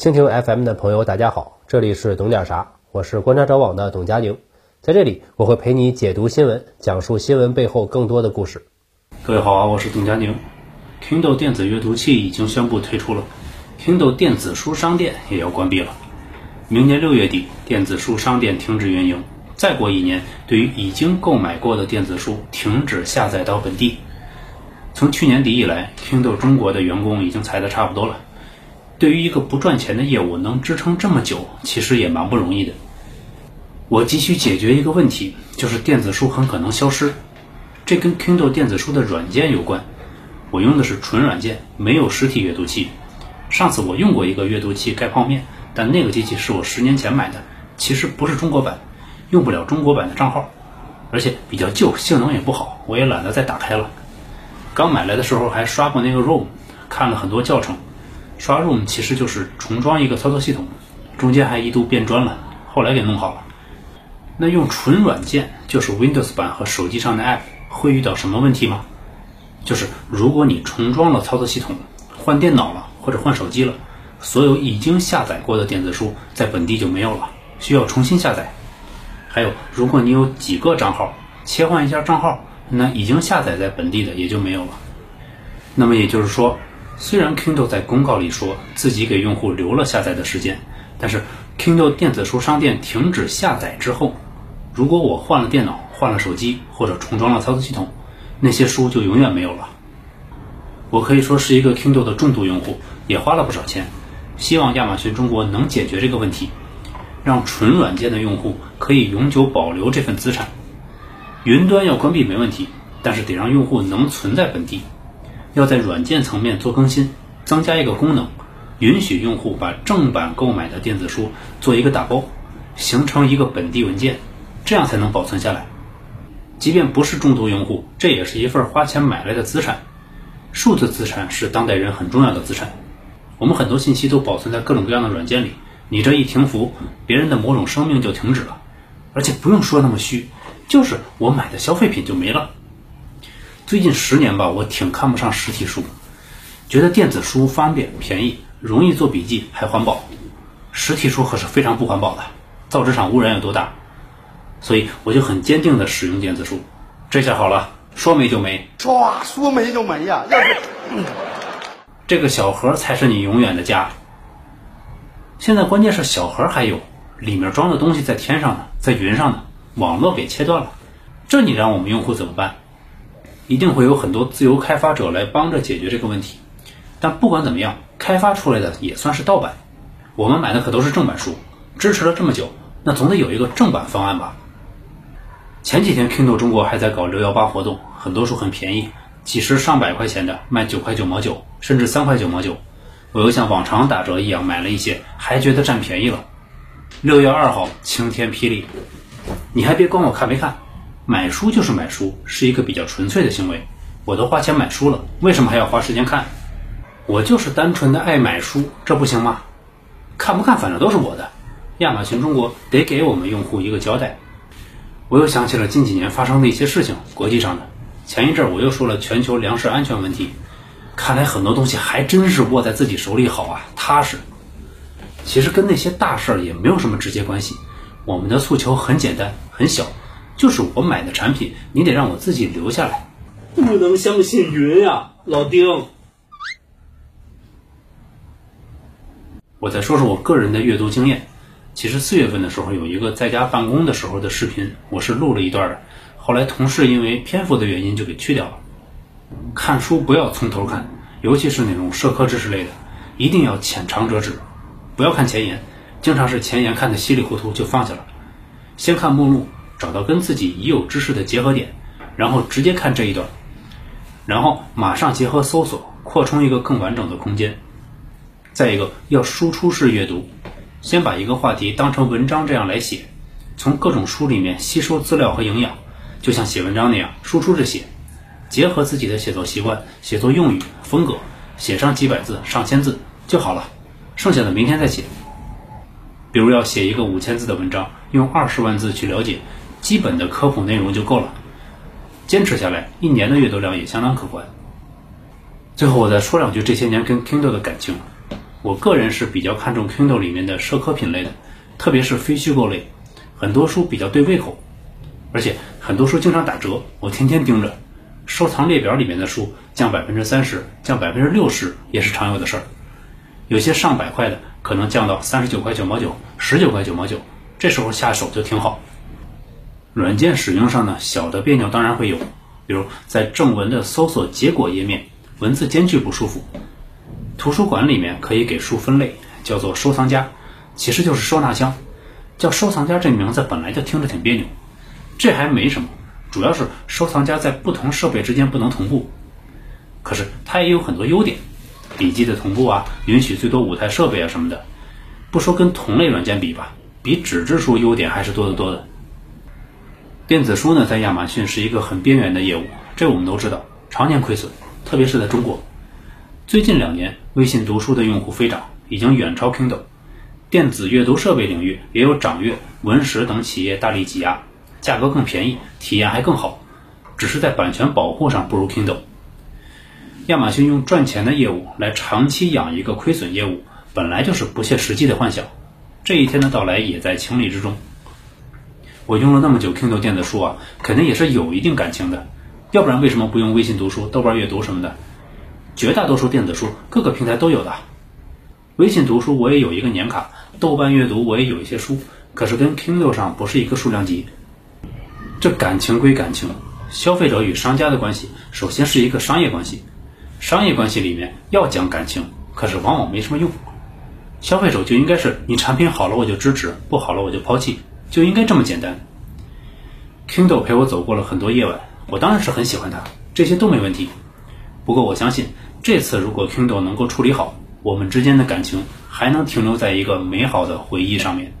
蜻蜓 FM 的朋友，大家好，这里是懂点啥，我是观察者网的董佳宁，在这里我会陪你解读新闻，讲述新闻背后更多的故事。各位好啊，我是董佳宁。Kindle 电子阅读器已经宣布退出了，Kindle 电子书商店也要关闭了。明年六月底，电子书商店停止运营。再过一年，对于已经购买过的电子书，停止下载到本地。从去年底以来，Kindle 中国的员工已经裁的差不多了。对于一个不赚钱的业务，能支撑这么久，其实也蛮不容易的。我急需解决一个问题，就是电子书很可能消失。这跟 Kindle 电子书的软件有关。我用的是纯软件，没有实体阅读器。上次我用过一个阅读器盖泡面，但那个机器是我十年前买的，其实不是中国版，用不了中国版的账号，而且比较旧，性能也不好，我也懒得再打开了。刚买来的时候还刷过那个 ROM，看了很多教程。刷 ROM 其实就是重装一个操作系统，中间还一度变砖了，后来给弄好了。那用纯软件，就是 Windows 版和手机上的 App，会遇到什么问题吗？就是如果你重装了操作系统，换电脑了或者换手机了，所有已经下载过的电子书在本地就没有了，需要重新下载。还有，如果你有几个账号，切换一下账号。那已经下载在本地的也就没有了。那么也就是说，虽然 Kindle 在公告里说自己给用户留了下载的时间，但是 Kindle 电子书商店停止下载之后，如果我换了电脑、换了手机或者重装了操作系统，那些书就永远没有了。我可以说是一个 Kindle 的重度用户，也花了不少钱。希望亚马逊中国能解决这个问题，让纯软件的用户可以永久保留这份资产。云端要关闭没问题，但是得让用户能存在本地。要在软件层面做更新，增加一个功能，允许用户把正版购买的电子书做一个打包，形成一个本地文件，这样才能保存下来。即便不是重度用户，这也是一份花钱买来的资产。数字资产是当代人很重要的资产。我们很多信息都保存在各种各样的软件里，你这一停服，别人的某种生命就停止了，而且不用说那么虚。就是我买的消费品就没了。最近十年吧，我挺看不上实体书，觉得电子书方便、便宜、容易做笔记，还环保。实体书可是非常不环保的，造纸厂污染有多大？所以我就很坚定的使用电子书。这下好了，说没就没，唰，说没就没呀！要是这个小盒才是你永远的家。现在关键是小盒还有，里面装的东西在天上呢，在云上呢。网络给切断了，这你让我们用户怎么办？一定会有很多自由开发者来帮着解决这个问题。但不管怎么样，开发出来的也算是盗版，我们买的可都是正版书，支持了这么久，那总得有一个正版方案吧？前几天 Kindle 中国还在搞六幺八活动，很多书很便宜，几十上百块钱的卖九块九毛九，甚至三块九毛九。我又像往常打折一样买了一些，还觉得占便宜了。六月二号晴天霹雳。你还别管我看没看，买书就是买书，是一个比较纯粹的行为。我都花钱买书了，为什么还要花时间看？我就是单纯的爱买书，这不行吗？看不看反正都是我的。亚马逊中国得给我们用户一个交代。我又想起了近几年发生的一些事情，国际上的。前一阵我又说了全球粮食安全问题，看来很多东西还真是握在自己手里好啊，踏实。其实跟那些大事儿也没有什么直接关系。我们的诉求很简单，很小，就是我买的产品，你得让我自己留下来。不能相信云呀，老丁。我再说说我个人的阅读经验。其实四月份的时候有一个在家办公的时候的视频，我是录了一段的。后来同事因为篇幅的原因就给去掉了。看书不要从头看，尤其是那种社科知识类的，一定要浅尝辄止，不要看前言。经常是前言看的稀里糊涂就放下了，先看目录，找到跟自己已有知识的结合点，然后直接看这一段，然后马上结合搜索扩充一个更完整的空间。再一个要输出式阅读，先把一个话题当成文章这样来写，从各种书里面吸收资料和营养，就像写文章那样输出着写，结合自己的写作习惯、写作用语、风格，写上几百字、上千字就好了，剩下的明天再写。比如要写一个五千字的文章，用二十万字去了解基本的科普内容就够了。坚持下来，一年的阅读量也相当可观。最后我再说两句这些年跟 Kindle 的感情。我个人是比较看重 Kindle 里面的社科品类的，特别是非虚构类，很多书比较对胃口，而且很多书经常打折，我天天盯着。收藏列表里面的书降百分之三十、降百分之六十也是常有的事儿，有些上百块的可能降到三十九块九毛九、十九块九毛九，这时候下手就挺好。软件使用上呢，小的别扭当然会有，比如在正文的搜索结果页面，文字间距不舒服。图书馆里面可以给书分类，叫做收藏夹，其实就是收纳箱。叫收藏夹这名字本来就听着挺别扭，这还没什么。主要是收藏夹在不同设备之间不能同步，可是它也有很多优点，笔记的同步啊，允许最多五台设备啊什么的。不说跟同类软件比吧，比纸质书优点还是多得多的。电子书呢，在亚马逊是一个很边缘的业务，这我们都知道，常年亏损，特别是在中国。最近两年，微信读书的用户飞涨，已经远超 Kindle。电子阅读设备领域也有掌阅、文石等企业大力挤压。价格更便宜，体验还更好，只是在版权保护上不如 Kindle。亚马逊用赚钱的业务来长期养一个亏损业务，本来就是不切实际的幻想。这一天的到来也在情理之中。我用了那么久 Kindle 电子书啊，肯定也是有一定感情的，要不然为什么不用微信读书、豆瓣阅读什么的？绝大多数电子书各个平台都有的。微信读书我也有一个年卡，豆瓣阅读我也有一些书，可是跟 Kindle 上不是一个数量级。这感情归感情，消费者与商家的关系首先是一个商业关系，商业关系里面要讲感情，可是往往没什么用。消费者就应该是你产品好了我就支持，不好了我就抛弃，就应该这么简单。Kindle 陪我走过了很多夜晚，我当然是很喜欢它，这些都没问题。不过我相信这次如果 Kindle 能够处理好，我们之间的感情还能停留在一个美好的回忆上面。